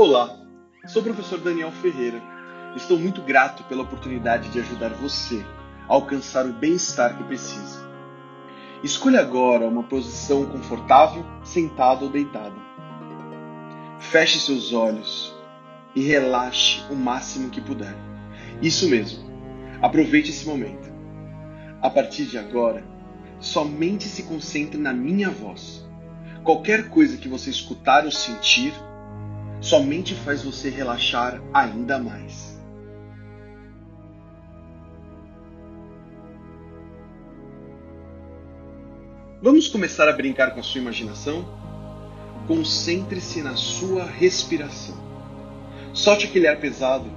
Olá, sou o professor Daniel Ferreira. Estou muito grato pela oportunidade de ajudar você a alcançar o bem-estar que precisa. Escolha agora uma posição confortável, sentado ou deitado. Feche seus olhos e relaxe o máximo que puder. Isso mesmo. Aproveite esse momento. A partir de agora, somente se concentre na minha voz. Qualquer coisa que você escutar ou sentir, somente faz você relaxar ainda mais. Vamos começar a brincar com a sua imaginação? Concentre-se na sua respiração. Solte aquele ar pesado,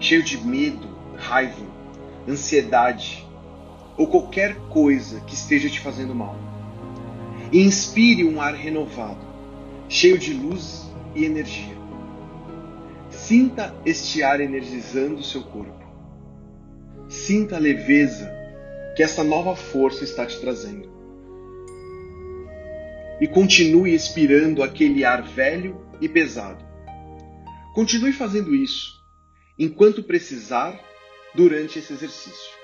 cheio de medo, raiva, ansiedade ou qualquer coisa que esteja te fazendo mal. E inspire um ar renovado, cheio de luz e energia. Sinta este ar energizando seu corpo. Sinta a leveza que essa nova força está te trazendo. E continue expirando aquele ar velho e pesado. Continue fazendo isso enquanto precisar durante esse exercício.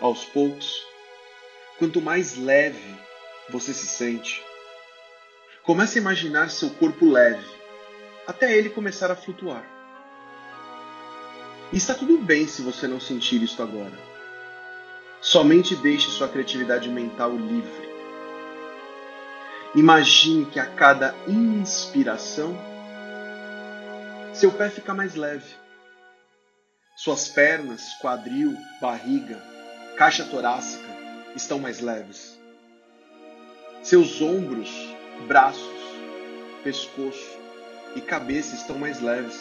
Aos poucos, quanto mais leve você se sente, comece a imaginar seu corpo leve, até ele começar a flutuar. E está tudo bem se você não sentir isto agora. Somente deixe sua criatividade mental livre. Imagine que a cada inspiração, seu pé fica mais leve. Suas pernas, quadril, barriga, caixa torácica estão mais leves. Seus ombros, braços, pescoço e cabeça estão mais leves.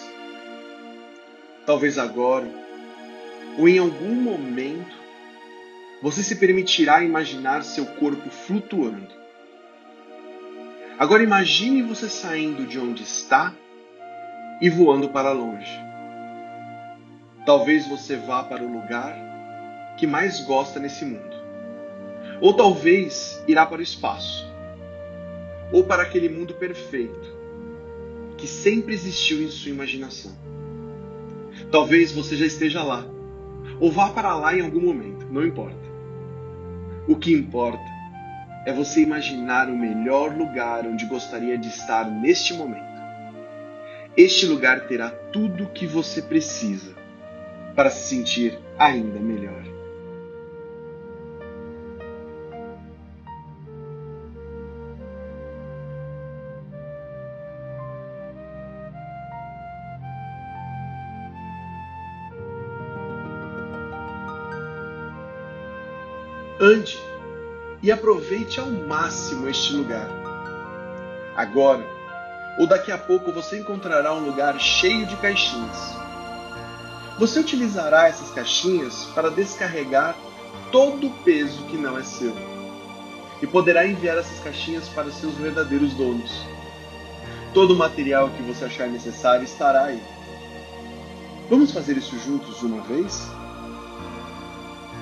Talvez agora, ou em algum momento, você se permitirá imaginar seu corpo flutuando. Agora imagine você saindo de onde está e voando para longe. Talvez você vá para o lugar que mais gosta nesse mundo. Ou talvez irá para o espaço. Ou para aquele mundo perfeito que sempre existiu em sua imaginação. Talvez você já esteja lá, ou vá para lá em algum momento, não importa. O que importa é você imaginar o melhor lugar onde gostaria de estar neste momento. Este lugar terá tudo o que você precisa para se sentir ainda melhor. Ande e aproveite ao máximo este lugar. Agora ou daqui a pouco você encontrará um lugar cheio de caixinhas. Você utilizará essas caixinhas para descarregar todo o peso que não é seu e poderá enviar essas caixinhas para seus verdadeiros donos. Todo o material que você achar necessário estará aí. Vamos fazer isso juntos de uma vez?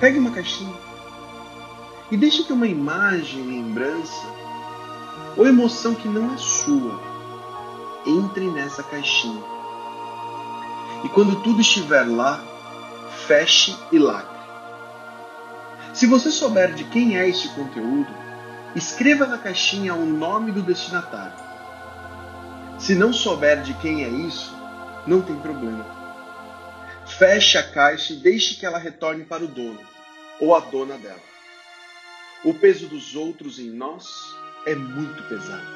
Pegue uma caixinha e deixe que uma imagem, lembrança ou emoção que não é sua entre nessa caixinha. E quando tudo estiver lá, feche e lacre. Se você souber de quem é este conteúdo, escreva na caixinha o nome do destinatário. Se não souber de quem é isso, não tem problema. Feche a caixa e deixe que ela retorne para o dono ou a dona dela. O peso dos outros em nós é muito pesado.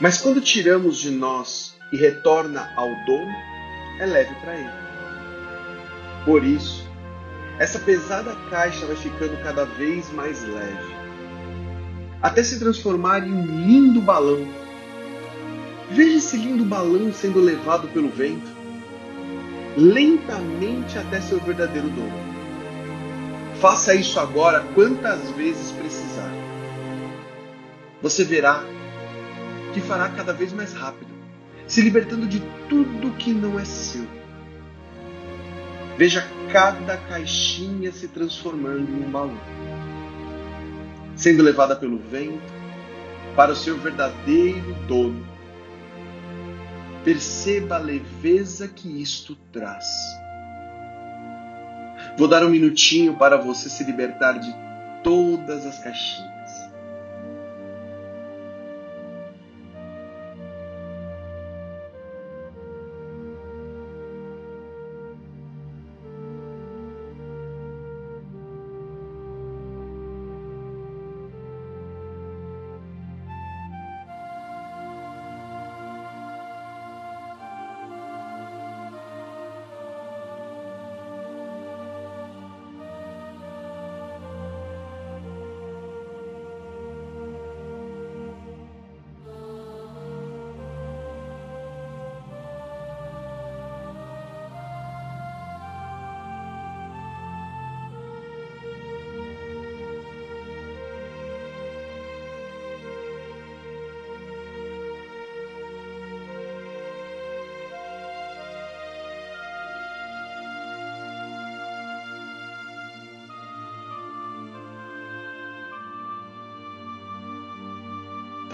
Mas quando tiramos de nós e retorna ao dono, é leve para ele. Por isso, essa pesada caixa vai ficando cada vez mais leve, até se transformar em um lindo balão. Veja esse lindo balão sendo levado pelo vento, lentamente até seu verdadeiro dono. Faça isso agora quantas vezes precisar. Você verá que fará cada vez mais rápido, se libertando de tudo que não é seu. Veja cada caixinha se transformando em um balão, sendo levada pelo vento para o seu verdadeiro dono. Perceba a leveza que isto traz. Vou dar um minutinho para você se libertar de todas as caixinhas.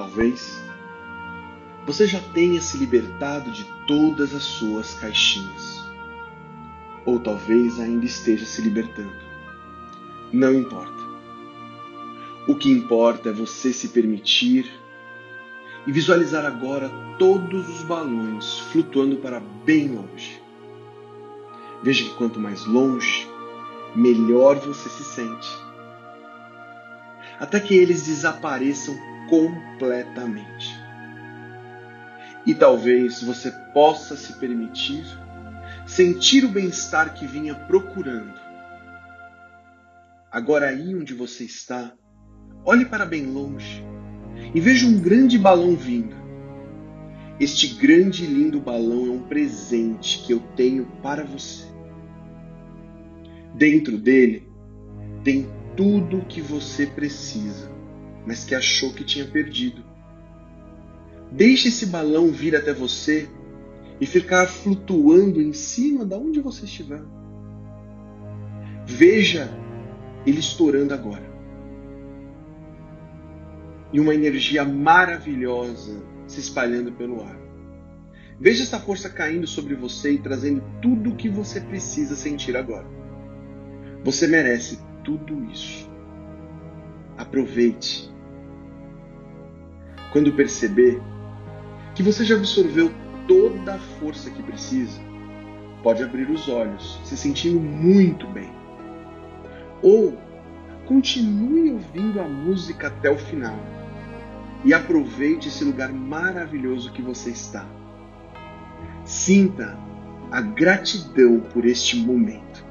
Talvez você já tenha se libertado de todas as suas caixinhas. Ou talvez ainda esteja se libertando. Não importa. O que importa é você se permitir e visualizar agora todos os balões flutuando para bem longe. Veja que quanto mais longe, melhor você se sente. Até que eles desapareçam completamente. E talvez você possa se permitir sentir o bem-estar que vinha procurando. Agora, aí onde você está, olhe para bem longe e veja um grande balão vindo. Este grande e lindo balão é um presente que eu tenho para você. Dentro dele tem tudo o que você precisa mas que achou que tinha perdido. Deixe esse balão vir até você e ficar flutuando em cima de onde você estiver. Veja ele estourando agora. E uma energia maravilhosa se espalhando pelo ar. Veja essa força caindo sobre você e trazendo tudo o que você precisa sentir agora. Você merece tudo isso. Aproveite. Quando perceber que você já absorveu toda a força que precisa, pode abrir os olhos, se sentindo muito bem. Ou continue ouvindo a música até o final e aproveite esse lugar maravilhoso que você está. Sinta a gratidão por este momento.